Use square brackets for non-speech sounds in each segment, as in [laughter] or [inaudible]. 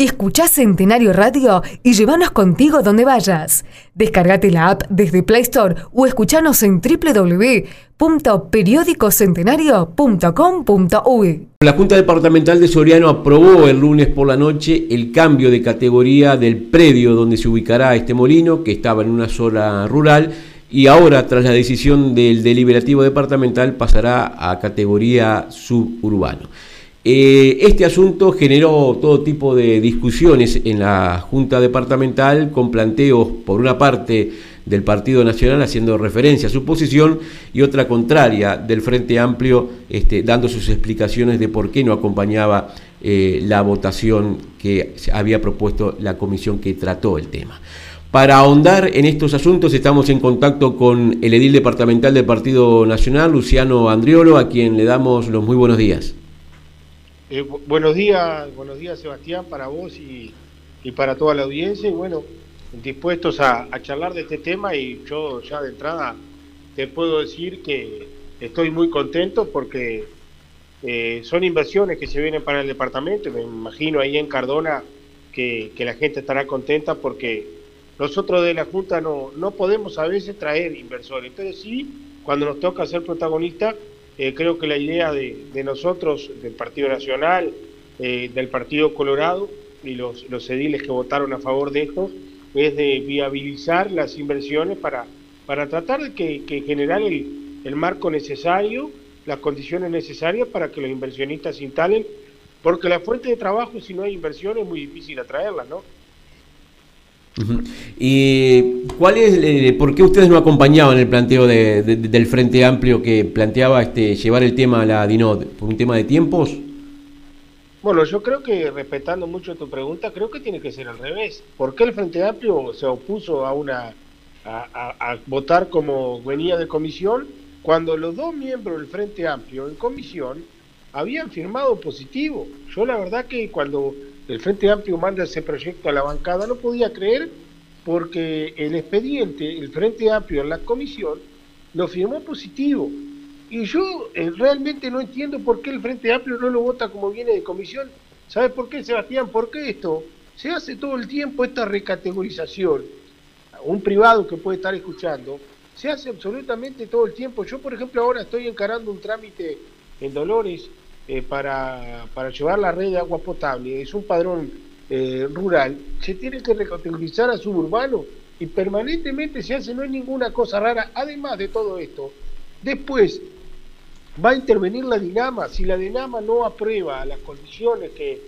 Escuchá Centenario Radio y llévanos contigo donde vayas. Descargate la app desde Play Store o escuchanos en www.periódicocentenario.com.uy. La Junta Departamental de Soriano aprobó el lunes por la noche el cambio de categoría del predio donde se ubicará este molino, que estaba en una zona rural, y ahora, tras la decisión del deliberativo departamental, pasará a categoría suburbano. Eh, este asunto generó todo tipo de discusiones en la Junta Departamental con planteos, por una parte, del Partido Nacional haciendo referencia a su posición y otra contraria del Frente Amplio este, dando sus explicaciones de por qué no acompañaba eh, la votación que había propuesto la comisión que trató el tema. Para ahondar en estos asuntos estamos en contacto con el edil departamental del Partido Nacional, Luciano Andriolo, a quien le damos los muy buenos días. Eh, buenos días, buenos días Sebastián, para vos y, para toda la audiencia. Y bueno, dispuestos a, charlar de este tema y yo ya de entrada te puedo decir que estoy muy contento porque eh, son inversiones que se vienen para el departamento. Me imagino ahí en Cardona que, la gente estará contenta porque nosotros de la Junta no, no podemos a veces traer inversores. Entonces sí, cuando nos toca ser protagonistas, eh, creo que la idea de, nosotros, del Partido Nacional, eh, del Partido Colorado y los, los ediles que votaron a favor de esto, es de viabilizar las inversiones para, para tratar de que, generar el, el marco necesario, las condiciones necesarias para que los inversionistas se instalen, porque la fuente de trabajo, si no hay inversión, es muy difícil atraerla, ¿no? ¿Y cuál es, eh, por qué ustedes no acompañaban el planteo del Frente Amplio que planteaba este, llevar el tema a la DINOD? ¿Por un tema de tiempos? Bueno, yo creo que, respetando mucho tu pregunta, creo que tiene que ser al revés. ¿Por qué el Frente Amplio se opuso a, una, a, votar como venía de comisión cuando los dos miembros del Frente Amplio en comisión habían firmado positivo? Yo la verdad que cuando el Frente Amplio manda ese proyecto a la bancada, no podía creer porque el expediente, el Frente Amplio en la comisión, lo firmó positivo. Y yo eh, realmente no entiendo por qué el Frente Amplio no lo vota como viene de comisión. ¿Sabes por qué, Sebastián? Porque esto se hace todo el tiempo, esta recategorización. Un privado que puede estar escuchando, se hace absolutamente todo el tiempo. Yo, por ejemplo, ahora estoy encarando un trámite en Dolores eh, para, para, llevar la red de agua potable, es un padrón eh, rural, se tiene que recategorizar a suburbano y permanentemente se hace, no hay ninguna cosa rara. Además de todo esto, después va a intervenir la Dinama. Si la Dinama no aprueba las condiciones que,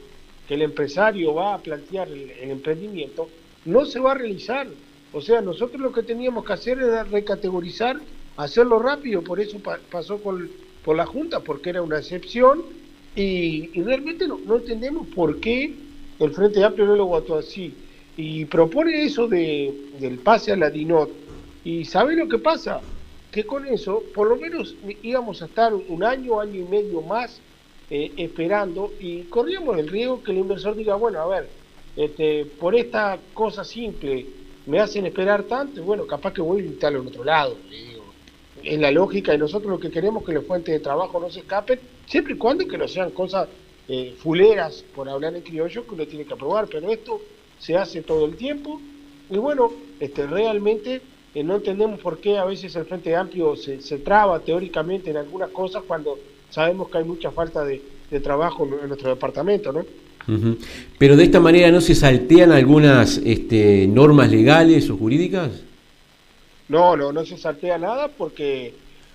que el empresario va a plantear el, emprendimiento, no se va a realizar. O sea, nosotros lo que teníamos que hacer era recategorizar, hacerlo rápido, por eso pasó con por la Junta porque era una excepción y, realmente no, entendemos por qué el Frente Amplio no lo votó así. Y propone eso de, del pase a la DINOT. ¿Y sabe lo que pasa? Que con eso, por lo menos íbamos a estar un año, año y medio más eh, esperando y corríamos el riesgo que el inversor diga, bueno, a ver, este, por esta cosa simple me hacen esperar tanto, bueno, capaz que voy a invitarlo en otro lado es la lógica y nosotros lo que queremos es que las fuentes de trabajo no se escapen, siempre y cuando que no sean cosas eh, fuleras, por hablar en criollo, que uno tiene que aprobar, pero esto se hace todo el tiempo y bueno, este, realmente eh, no entendemos por qué a veces el Frente Amplio se, traba teóricamente en algunas cosas cuando sabemos que hay mucha falta de, trabajo en nuestro departamento, ¿no? Pero de esta manera no se saltean algunas este, normas legales o jurídicas. No, no, no se saltea nada porque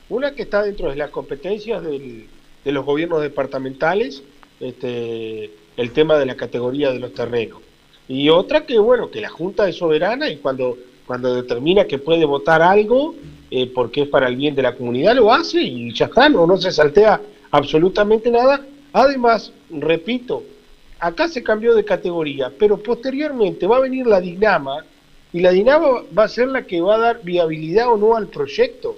una que está dentro de las competencias de los gobiernos departamentales, este, el tema de la categoría de los terrenos. Y otra que, bueno, que la Junta es soberana y cuando, cuando determina que puede votar algo eh, porque es para el bien de la comunidad, lo hace y ya está, no, no se saltea absolutamente nada. Además, repito, acá se cambió de categoría, pero posteriormente va a venir la Dinama, y la Dinama va a ser la que va a dar viabilidad o no al proyecto.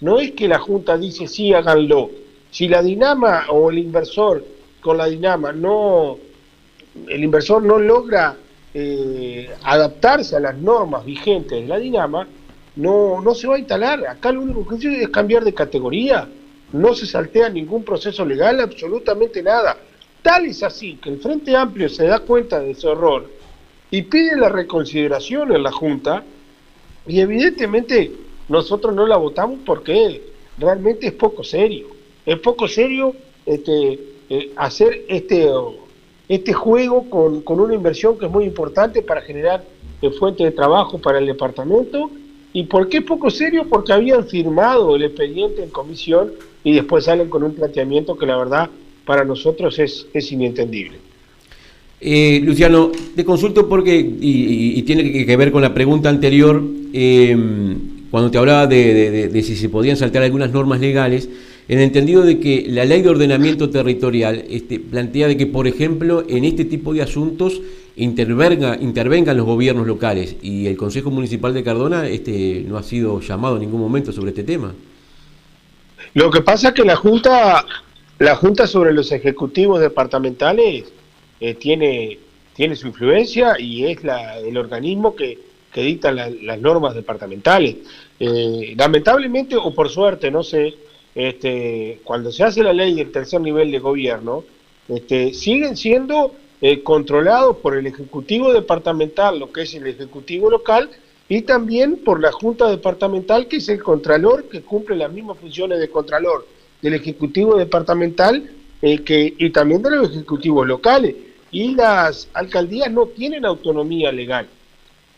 No es que la Junta dice sí, háganlo. Si la Dinama o el inversor con la Dinama no, el inversor no logra eh, adaptarse a las normas vigentes de la Dinama, no, no se va a instalar. Acá lo único que hace es cambiar de categoría. No se saltea ningún proceso legal, absolutamente nada. Tal es así que el Frente Amplio se da cuenta de ese error y pide la reconsideración en la Junta y evidentemente nosotros no la votamos porque realmente es poco serio. Es poco serio este, eh, hacer este, este juego con, con, una inversión que es muy importante para generar eh, fuente de trabajo para el departamento. ¿Y por qué es poco serio? Porque habían firmado el expediente en comisión y después salen con un planteamiento que la verdad para nosotros es, es inentendible. Eh, Luciano, te consulto porque, y, tiene que ver con la pregunta anterior, eh, cuando te hablaba de, si se podían saltar algunas normas legales, en el entendido de que la ley de ordenamiento territorial este, plantea de que, por ejemplo, en este tipo de asuntos intervenga, intervengan los gobiernos locales y el Consejo Municipal de Cardona este, no ha sido llamado en ningún momento sobre este tema. Lo que pasa es que la Junta, la Junta sobre los ejecutivos departamentales eh, tiene, tiene su influencia y es la, el organismo que, que dicta las normas departamentales. Eh, lamentablemente, o por suerte, no sé, este, cuando se hace la ley del tercer nivel de gobierno, este, siguen siendo eh, controlados por el Ejecutivo Departamental, lo que es el Ejecutivo Local, y también por la Junta Departamental, que es el Contralor, que cumple las mismas funciones de Contralor del Ejecutivo Departamental eh, que, y también de los Ejecutivos locales. Y las alcaldías no tienen autonomía legal.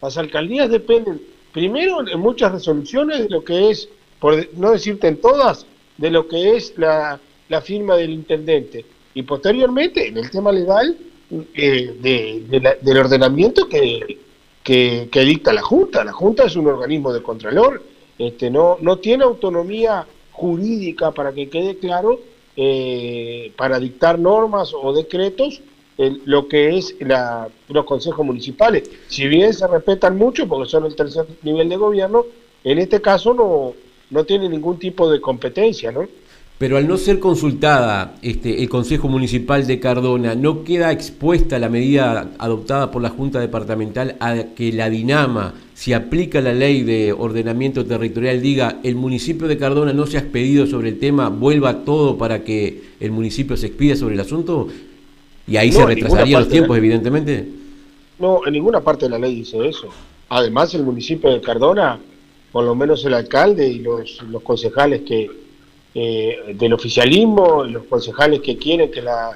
Las alcaldías dependen, primero, en muchas resoluciones de lo que es, por no decirte en todas, de lo que es la, firma del intendente. Y posteriormente, en el tema legal, eh, de, del ordenamiento que, que, dicta la Junta. La Junta es un organismo de contralor, este, no, no tiene autonomía jurídica, para que quede claro, eh, para dictar normas o decretos lo que es la, los consejos municipales. Si bien se respetan mucho, porque son el tercer nivel de gobierno, en este caso no, no tiene ningún tipo de competencia, ¿no? Pero al no ser consultada este, el Consejo Municipal de Cardona, ¿no queda expuesta la medida adoptada por la Junta Departamental a que la Dinama, si aplica la ley de ordenamiento territorial, diga el municipio de Cardona no se ha expedido sobre el tema, vuelva todo para que el municipio se expida sobre el asunto? Y ahí se retrasarían los tiempos, evidentemente. No, en ninguna parte de la ley dice eso. Además, el municipio de Cardona, por lo menos el alcalde y los, los concejales que eh, del oficialismo, los concejales que quieren que, la,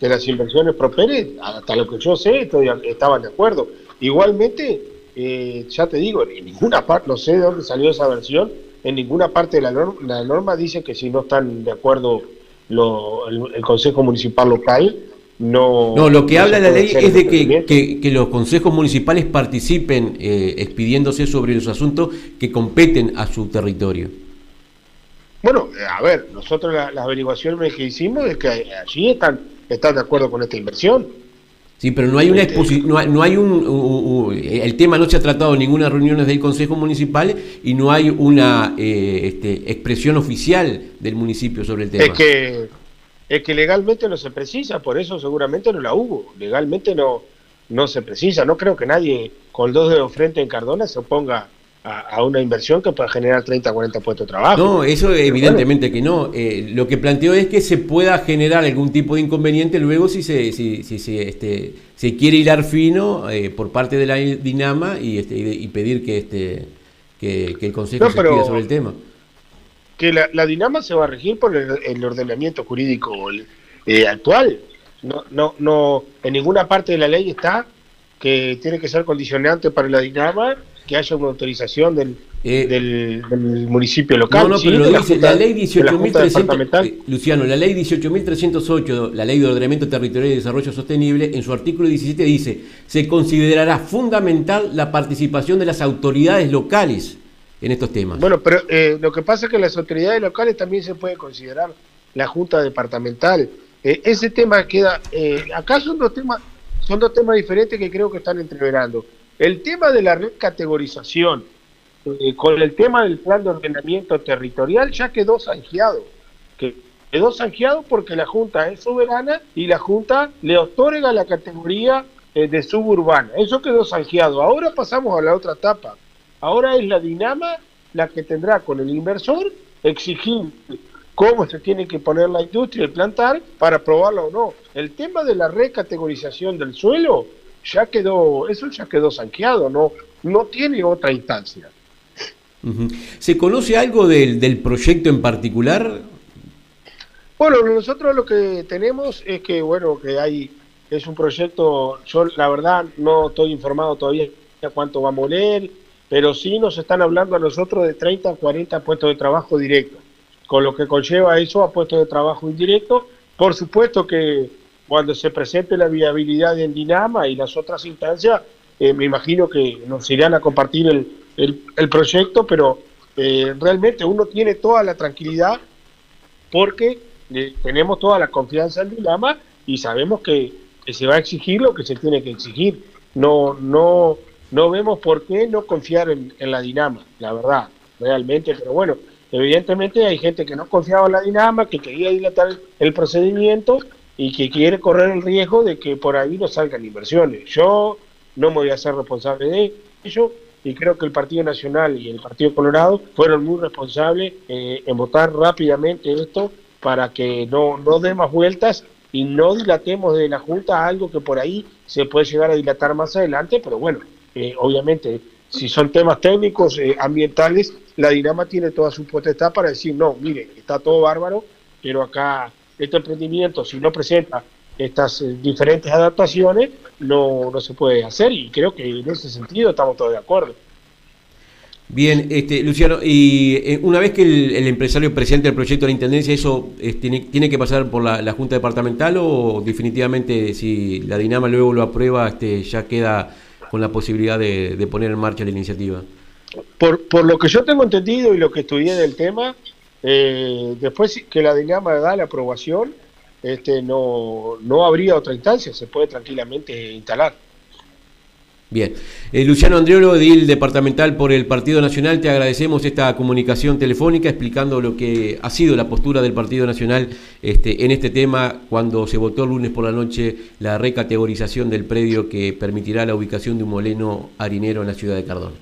que las inversiones prosperen, hasta lo que yo sé, estaban de acuerdo. Igualmente, eh, ya te digo, en ninguna parte, no sé de dónde salió esa versión, en ninguna parte de la norma, la norma dice que si no están de acuerdo el, Consejo Municipal local, no, no, lo que habla la ley es de que, que, los consejos municipales participen eh, expidiéndose sobre los asuntos que competen a su territorio. Bueno, eh, a ver, nosotros las averiguaciones que hicimos es que allí están, están de acuerdo con esta inversión. Sí, pero no hay una exposición, no, hay, un, el tema no se ha tratado en ninguna reunión del Consejo Municipal y no hay una eh, este, expresión oficial del municipio sobre el tema. Es que, es que legalmente no se precisa, por eso seguramente no la hubo. Legalmente no, no se precisa. No creo que nadie con dos dedos frente en Cardona se oponga a, una inversión que pueda generar 30, 40 puestos de trabajo. No, eso evidentemente que no. Eh, lo que planteo es que se pueda generar algún tipo de inconveniente luego si se, si, si, este, se quiere hilar fino eh, por parte de la Dinama y, este, y, pedir que, este, que, el Consejo se sobre el tema. Que la, Dinama se va a regir por el, ordenamiento jurídico eh, actual. No, no, no, en ninguna parte de la ley está que tiene que ser condicionante para la Dinama que haya una autorización del, eh, del, municipio local. No, no, pero lo dice la, ley 18.300, eh, Luciano, la ley 18.308, la ley de ordenamiento territorial y desarrollo sostenible, en su artículo 17 dice, se considerará fundamental la participación de las autoridades locales en estos temas. Bueno, pero eh, lo que pasa es que las autoridades locales también se puede considerar la Junta Departamental. ese tema queda, acá son dos temas, son dos temas diferentes que creo que están entreverando. El tema de la recategorización eh, con el tema del plan de ordenamiento territorial ya quedó zanjeado. quedó zanjeado porque la Junta es soberana y la Junta le otorga la categoría eh, de suburbana. Eso quedó zanjeado. Ahora pasamos a la otra etapa. Ahora es la Dinama la que tendrá con el inversor exigir cómo se tiene que poner la industria, el plantar, para probarlo o no. El tema de la recategorización del suelo ya quedó, eso ya quedó sanqueado, no, no tiene otra instancia. ¿Se conoce algo del, del proyecto en particular? Bueno, nosotros lo que tenemos es que, bueno, que hay, es un proyecto, yo la verdad no estoy informado todavía cuánto va a moler, pero sí nos están hablando a nosotros de 30 a 40 puestos de trabajo directos, con lo que conlleva eso a puestos de trabajo indirectos. Por supuesto que cuando se presente la viabilidad en Dinama y las otras instancias, eh, me imagino que nos irán a compartir el, el, proyecto, pero eh, realmente uno tiene toda la tranquilidad porque eh, tenemos toda la confianza en Dinama y sabemos que, que, se va a exigir lo que se tiene que exigir. No, no, no vemos por qué no confiar en, la Dinama, la verdad, realmente, pero bueno, evidentemente hay gente que no confiaba en la Dinama, que quería dilatar el procedimiento y que quiere correr el riesgo de que por ahí no salgan inversiones. Yo no me voy a ser responsable de ello y creo que el Partido Nacional y el Partido Colorado fueron muy responsables eh, en votar rápidamente esto para que no, no dé más vueltas y no dilatemos de la Junta algo que por ahí se puede llegar a dilatar más adelante, pero bueno, eh, obviamente, si son temas técnicos, eh, ambientales, la Dinama tiene toda su potestad para decir, no, mire, está todo bárbaro, pero acá este emprendimiento, si no presenta estas eh, diferentes adaptaciones, no, no se puede hacer y creo que en ese sentido estamos todos de acuerdo. Bien, este, Luciano, y una vez que el, empresario presente el proyecto de la Intendencia, ¿eso tiene, tiene, que pasar por la, Junta Departamental o definitivamente si la Dinama luego lo aprueba, este, ya queda con la posibilidad de, poner en marcha la iniciativa. Por, lo que yo tengo entendido y lo que estudié del tema, eh, después que la Dinama da la aprobación, este, no, no habría otra instancia, se puede tranquilamente instalar. Bien. Eh, Luciano Andriolo, edil departamental por el Partido Nacional, te agradecemos esta comunicación telefónica explicando lo que ha sido la postura del Partido Nacional este, en este tema cuando se votó el lunes por la noche la recategorización del predio que permitirá la ubicación de un moleno harinero en la ciudad de Cardón.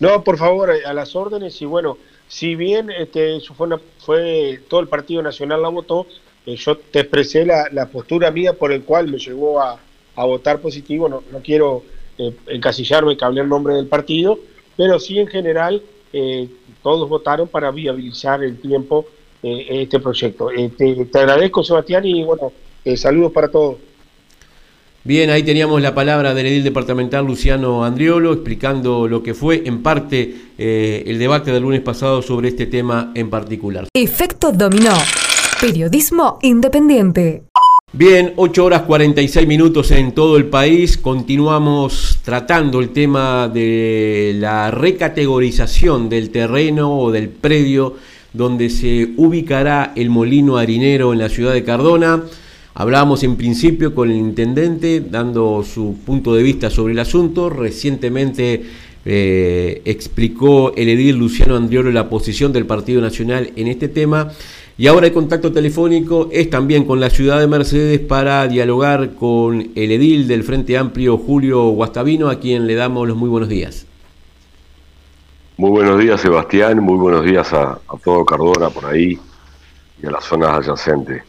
No, por favor, a las órdenes y bueno, si bien este, fue, todo el Partido Nacional la votó, eh, yo te expresé la, la postura mía por el cual me llevó a a votar positivo, no, no quiero eh, encasillarme que hable el nombre del partido, pero sí en general eh, todos votaron para viabilizar el tiempo eh, este proyecto. Eh, te, agradezco Sebastián y bueno, saludos para todos. Bien, ahí teníamos la palabra del edil departamental Luciano Andriolo explicando lo que fue en parte el debate del lunes pasado sobre este tema en particular. Efecto dominó. Periodismo independiente. Bien, 8 horas 46 minutos en todo el país. Continuamos tratando el tema de la recategorización del terreno o del predio donde se ubicará el molino harinero en la ciudad de Cardona. Hablábamos en principio con el intendente dando su punto de vista sobre el asunto. Recientemente eh, explicó el edil Luciano Andriolo la posición del Partido Nacional en este tema. Y ahora el contacto telefónico es también con la ciudad de Mercedes para dialogar con el edil del Frente Amplio, Julio Guastavino, a quien le damos los muy buenos días. Muy buenos días, Sebastián. Muy buenos días a, todo Cardona por ahí y a las zonas adyacentes.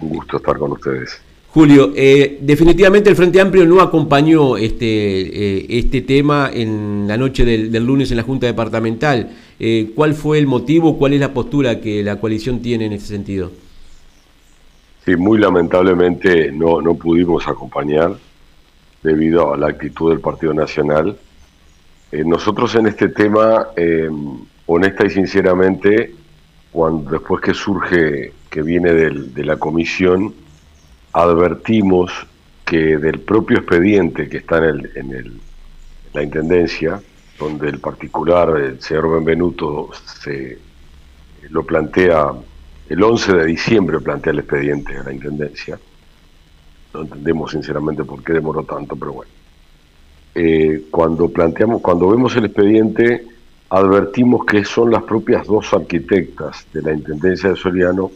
Un gusto estar con ustedes. Julio, eh, definitivamente el Frente Amplio no acompañó este, eh, este tema en la noche del, lunes en la Junta Departamental. Eh, ¿Cuál fue el motivo, cuál es la postura que la coalición tiene en ese sentido? Sí, muy lamentablemente no, no pudimos acompañar debido a la actitud del Partido Nacional. nosotros en este tema, honesta y sinceramente, cuando después que surge, que viene de la comisión, advertimos que del propio expediente que está en, la Intendencia, donde el particular, el señor Benvenuto, se lo plantea, el 11 de diciembre plantea el expediente a la Intendencia. No entendemos sinceramente por qué demoró tanto, pero bueno. Eh, cuando planteamos, cuando vemos el expediente, advertimos que son las propias dos arquitectas de la Intendencia de Soriano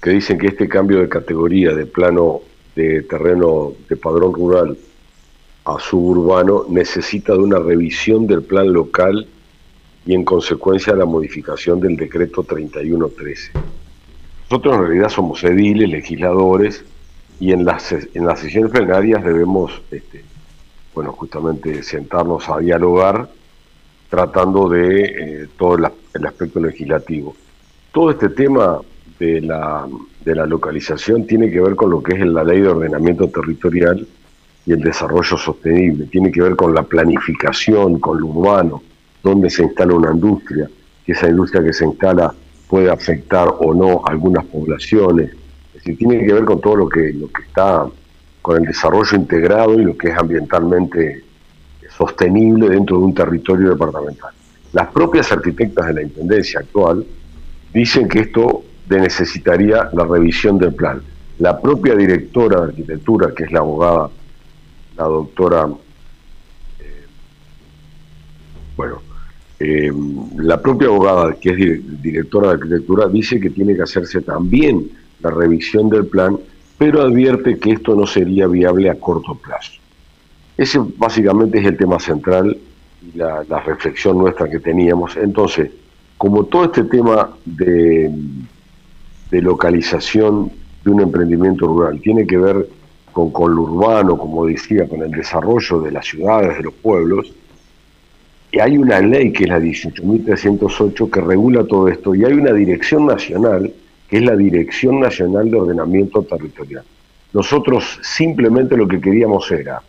que dicen que este cambio de categoría de plano de terreno de padrón rural suburbano necesita de una revisión del plan local y en consecuencia la modificación del decreto 3113. Nosotros en realidad somos ediles, legisladores, y en las, en las sesiones plenarias debemos, este, bueno, justamente sentarnos a dialogar tratando de eh, todo el, aspecto legislativo. Todo este tema de la, de la localización tiene que ver con lo que es la ley de ordenamiento territorial y el desarrollo sostenible, tiene que ver con la planificación, con lo urbano, dónde se instala una industria, que esa industria que se instala puede afectar o no algunas poblaciones, es decir, tiene que ver con todo lo que, lo que está con el desarrollo integrado y lo que es ambientalmente sostenible dentro de un territorio departamental. Las propias arquitectas de la Intendencia actual dicen que esto necesitaría la revisión del plan. La propia directora de arquitectura, que es la abogada, la doctora, eh, bueno, eh, la propia abogada, que es directora de arquitectura, dice que tiene que hacerse también la revisión del plan, pero advierte que esto no sería viable a corto plazo. Ese básicamente es el tema central y la, reflexión nuestra que teníamos. Entonces, como todo este tema de, de localización de un emprendimiento rural tiene que ver con, con lo urbano, como decía, con el desarrollo de las ciudades, de los pueblos, y hay una ley que es la 18.308 que regula todo esto y hay una dirección nacional que es la Dirección Nacional de Ordenamiento Territorial. Nosotros simplemente lo que queríamos era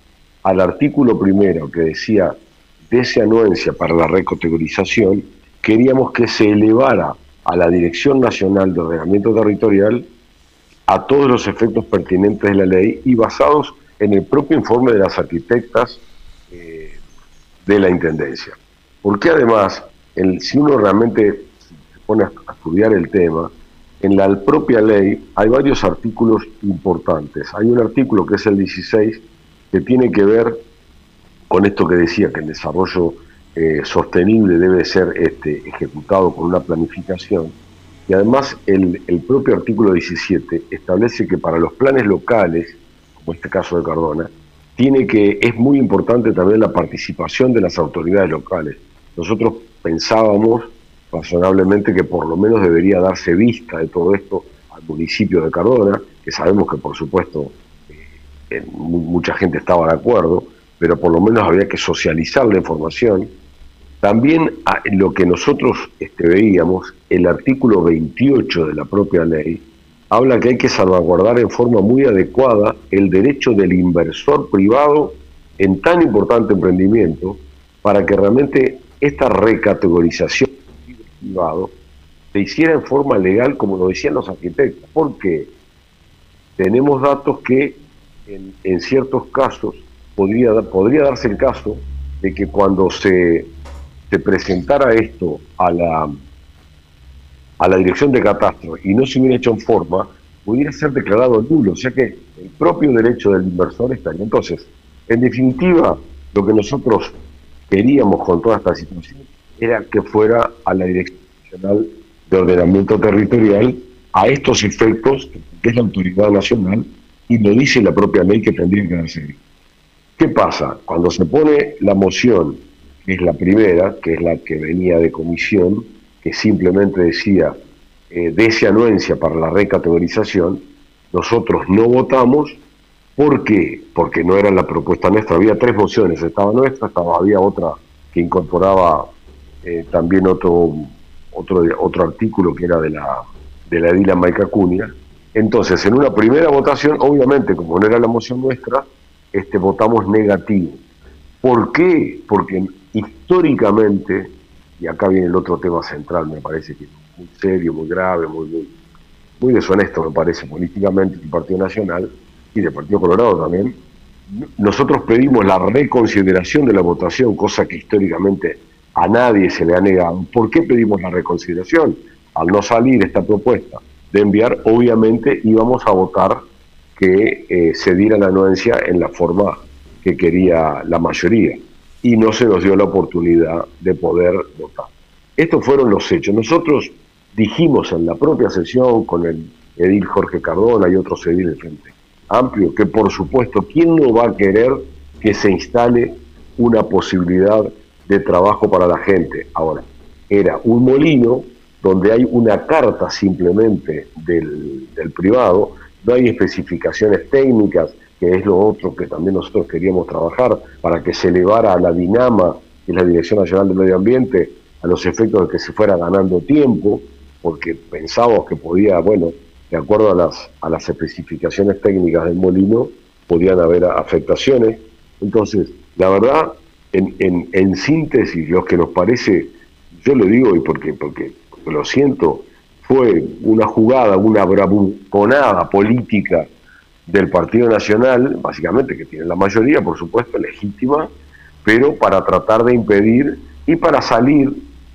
al artículo primero que decía anuencia para la recategorización, queríamos que se elevara a la Dirección Nacional de Ordenamiento Territorial a todos los efectos pertinentes de la ley y basados en el propio informe de las arquitectas eh, de la Intendencia. Porque además, el, si uno realmente se pone a estudiar el tema, en la propia ley hay varios artículos importantes. Hay un artículo que es el 16 que tiene que ver con esto que decía, que el desarrollo eh, sostenible debe ser este, ejecutado con una planificación. Y además el, propio artículo 17 establece que para los planes locales, como este caso de Cardona, tiene que, es muy importante también la participación de las autoridades locales. Nosotros pensábamos razonablemente que por lo menos debería darse vista de todo esto al municipio de Cardona, que sabemos que por supuesto mucha gente estaba de acuerdo, pero por lo menos había que socializar la información. También lo que nosotros este, veíamos, el artículo 28 de la propia ley, habla que hay que salvaguardar en forma muy adecuada el derecho del inversor privado en tan importante emprendimiento para que realmente esta recategorización privado se hiciera en forma legal como lo decían los arquitectos. porque Tenemos datos que en, ciertos casos podría darse el caso de que cuando se, se presentara esto a la, a la dirección de catastro y no se hubiera hecho en forma, pudiera ser declarado nulo, o sea que el propio derecho del inversor estaría. Entonces, en definitiva, lo que nosotros queríamos con toda esta situación era que fuera a la Dirección Nacional de Ordenamiento Territorial a estos efectos, que es la autoridad nacional, y lo dice la propia ley que tendría que darse. ¿Qué pasa? Cuando se pone la moción, es la primera, que es la que venía de comisión, que simplemente decía eh, esa anuencia para la recategorización, nosotros no votamos. ¿Por qué? Porque no era la propuesta nuestra. Había tres mociones, estaba nuestra, estaba, había otra que incorporaba eh, también otro, otro, otro artículo que era de la, de la Edila Maica Cunha, entonces, en una primera votación, obviamente, como no era la moción nuestra, este, votamos negativo. ¿Por qué? Porque históricamente, y acá viene el otro tema central, me parece que es muy serio, muy grave, muy, muy, deshonesto, me parece, políticamente, del Partido Nacional y del Partido Colorado también, nosotros pedimos la reconsideración de la votación, cosa que históricamente a nadie se le ha negado. ¿Por qué pedimos la reconsideración? Al no salir esta propuesta de enviar, obviamente íbamos a votar que eh, se diera la anuencia en la forma que quería la mayoría y no se nos dio la oportunidad de poder votar. Estos fueron los hechos. Nosotros dijimos en la propia sesión con el edil Jorge Cardona y otros ediles Frente Amplio que por supuesto, ¿quién no va a querer que se instale una posibilidad de trabajo para la gente? Ahora, era un molino donde hay una carta simplemente del, del privado, no hay especificaciones técnicas, que es lo otro que también nosotros queríamos trabajar para que se elevara a la Dinama, que es la Dirección Nacional del Medio Ambiente, a los efectos de que se fuera ganando tiempo, porque pensábamos que podía, bueno, de acuerdo a las, a las especificaciones técnicas del molino, podían haber afectaciones. Entonces, la verdad, en, en, en síntesis, lo que nos parece, yo lo digo y porque, porque, lo siento, fue una jugada, una bravuconada política del Partido Nacional, básicamente que tiene la mayoría, por supuesto, legítima, pero para tratar de impedir y para salir,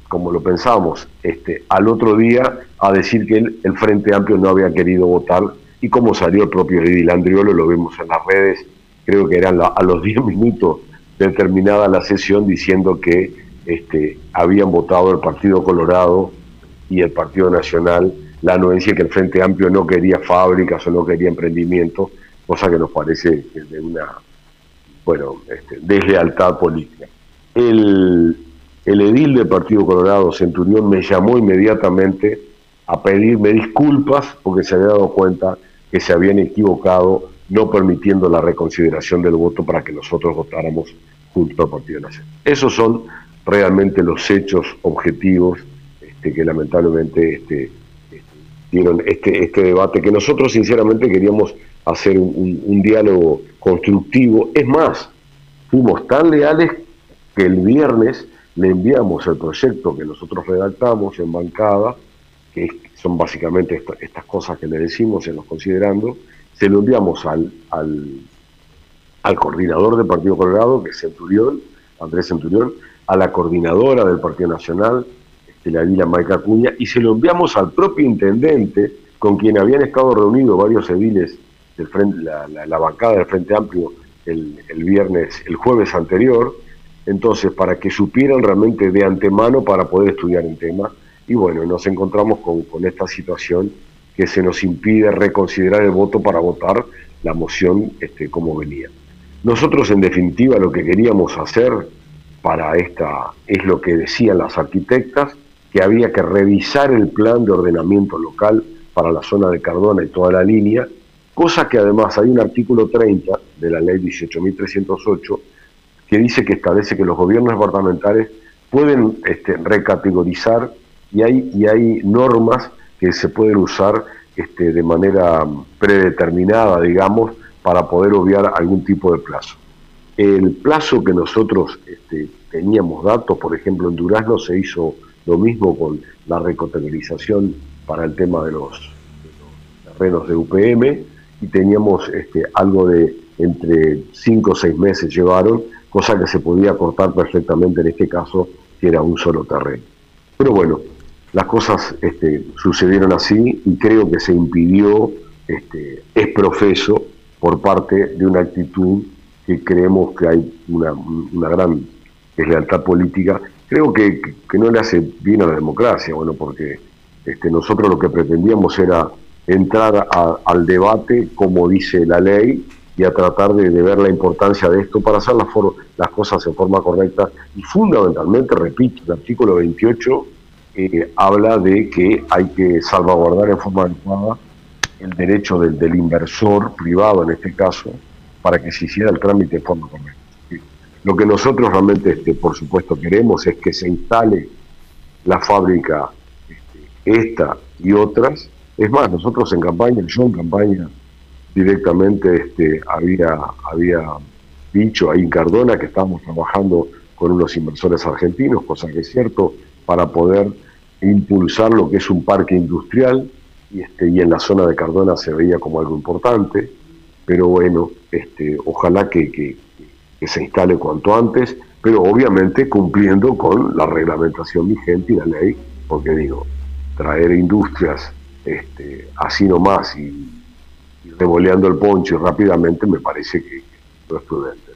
como lo pensábamos, este, al otro día a decir que el, el Frente Amplio no había querido votar y como salió el propio Edil Landriolo, lo vemos en las redes, creo que eran a los [laughs] 10 minutos de terminada la sesión diciendo que este, habían votado el Partido Colorado y el Partido Nacional la anuencia que el Frente Amplio no quería fábricas o no quería emprendimiento, cosa que nos parece de una bueno, este, deslealtad política. El, el edil del Partido Colorado, Centurión, me llamó inmediatamente a pedirme disculpas porque se había dado cuenta que se habían equivocado no permitiendo la reconsideración del voto para que nosotros votáramos junto al Partido Nacional. Esos son realmente los hechos objetivos este, que lamentablemente este, dieron este, este debate, que nosotros sinceramente queríamos hacer un, un diálogo constructivo. Es más, fuimos tan leales que el viernes le enviamos el proyecto que nosotros redactamos en bancada, que son básicamente esta, estas cosas que le decimos en los considerando, se lo enviamos al, al, al coordinador del Partido Colorado, que es Centurión, Andrés Centurión, a la coordinadora del Partido Nacional, este, la Vila Maica Cuña, y se lo enviamos al propio intendente, con quien habían estado reunidos varios ediles del frente, la, bancada del Frente Amplio el, viernes, el jueves anterior, entonces para que supieran realmente de antemano para poder estudiar el tema. Y bueno, nos encontramos con, con esta situación que se nos impide reconsiderar el voto para votar la moción este, como venía. Nosotros en definitiva lo que queríamos hacer para esta es lo que decían las arquitectas, que había que revisar el plan de ordenamiento local para la zona de Cardona y toda la línea, cosa que además hay un artículo 30 de la ley 18.308 que dice que establece que los gobiernos departamentales pueden este, recategorizar y hay, y hay normas que se pueden usar este, de manera predeterminada, digamos, para poder obviar algún tipo de plazo. El plazo que nosotros este, teníamos datos, por ejemplo, en Durazno se hizo lo mismo con la recategorización para el tema de los, terrenos de UPM y teníamos este, algo de entre 5 o 6 meses llevaron, cosa que se podía cortar perfectamente en este caso, que era un solo terreno. Pero bueno, las cosas este, sucedieron así y creo que se impidió este, es profeso por parte de una actitud que creemos que hay una gran deslealtad política. Creo que, que, no le hace bien a la democracia, bueno, porque este, nosotros lo que pretendíamos era entrar a, al debate como dice la ley y a tratar de, ver la importancia de esto para hacer las, las cosas en forma correcta y fundamentalmente, repito, el artículo 28 eh, habla de que hay que salvaguardar en forma adecuada el derecho del, del, inversor privado, en este caso, para que se hiciera el trámite en forma correcta. Lo que nosotros realmente, este, por supuesto, queremos es que se instale la fábrica, este, esta y otras. Es más, nosotros en campaña, yo en campaña directamente este, había, había dicho ahí en Cardona que estábamos trabajando con unos inversores argentinos, cosa que es cierto, para poder impulsar lo que es un parque industrial y, este, y en la zona de Cardona se veía como algo importante, pero bueno, este, ojalá que, que, que se instale cuanto antes, pero obviamente cumpliendo con la reglamentación vigente y la ley, porque digo, traer industrias este, así nomás y, y revoleando el poncho rápidamente me parece que no es prudente.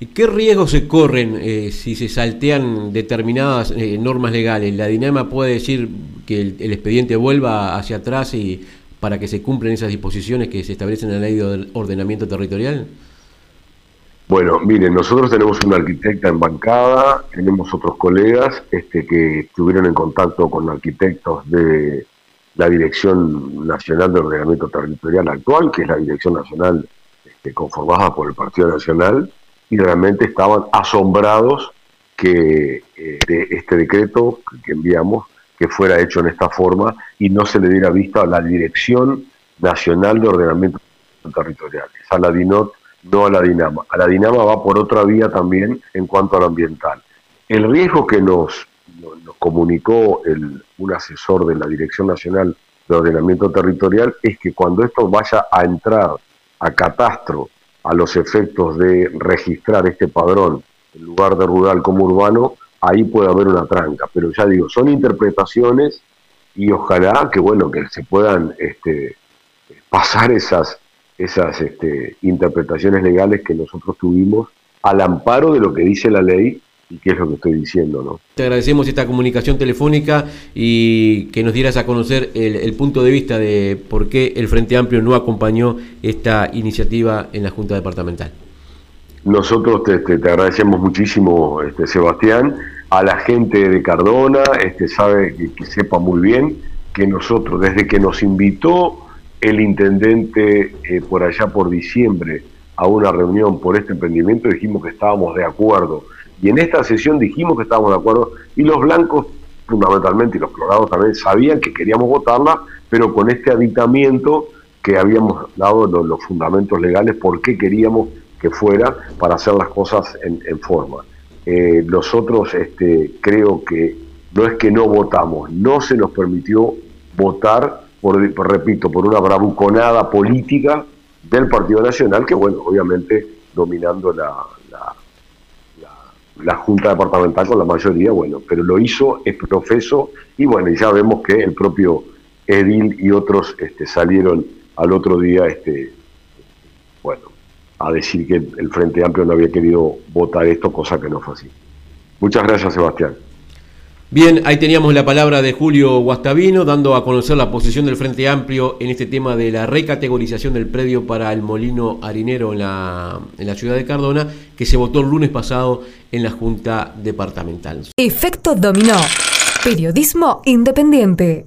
¿Y qué riesgos se corren eh, si se saltean determinadas eh, normas legales? ¿La Dinama puede decir que el, el, expediente vuelva hacia atrás y para que se cumplan esas disposiciones que se establecen en la ley de ordenamiento territorial? Bueno, miren, nosotros tenemos una arquitecta en bancada, tenemos otros colegas este, que estuvieron en contacto con arquitectos de la Dirección Nacional de Ordenamiento Territorial actual, que es la Dirección Nacional este, conformada por el Partido Nacional, y realmente estaban asombrados que de este decreto que enviamos que fuera hecho en esta forma y no se le diera vista a la Dirección Nacional de Ordenamiento Territorial, es a la DINOT, no a la DINAMA. A la DINAMA va por otra vía también en cuanto a lo ambiental. El riesgo que nos, nos comunicó el, un asesor de la Dirección Nacional de Ordenamiento Territorial es que cuando esto vaya a entrar a catastro a los efectos de registrar este padrón en lugar de rural como urbano, ahí puede haber una tranca. Pero ya digo, son interpretaciones y ojalá que bueno que se puedan este, pasar esas esas este, interpretaciones legales que nosotros tuvimos al amparo de lo que dice la ley y qué es lo que estoy diciendo. ¿no? Te agradecemos esta comunicación telefónica y que nos dieras a conocer el, punto de vista de por qué el Frente Amplio no acompañó esta iniciativa en la Junta Departamental. Nosotros te, te, agradecemos muchísimo, este, Sebastián, a la gente de Cardona, este, sabe que, que sepa muy bien que nosotros, desde que nos invitó el intendente eh, por allá por diciembre a una reunión por este emprendimiento, dijimos que estábamos de acuerdo. Y en esta sesión dijimos que estábamos de acuerdo y los blancos fundamentalmente y los colorados también sabían que queríamos votarla, pero con este aditamiento que habíamos dado los, fundamentos legales por qué queríamos que fuera para hacer las cosas en, forma. Eh, nosotros este, creo que no es que no votamos, no se nos permitió votar por, repito, por una bravuconada política del Partido Nacional, que bueno, obviamente dominando la, la, la, Junta Departamental con la mayoría, bueno, pero lo hizo, es profeso, y bueno, ya vemos que el propio Edil y otros este, salieron al otro día, este, bueno, a decir que el Frente Amplio no había querido votar esto, cosa que no fue así. Muchas gracias, Sebastián. Bien, ahí teníamos la palabra de Julio Guastavino dando a conocer la posición del Frente Amplio en este tema de la recategorización del predio para el molino harinero en la, en la ciudad de Cardona, que se votó el lunes pasado en la Junta Departamental. Efecto Dominó. Periodismo independiente.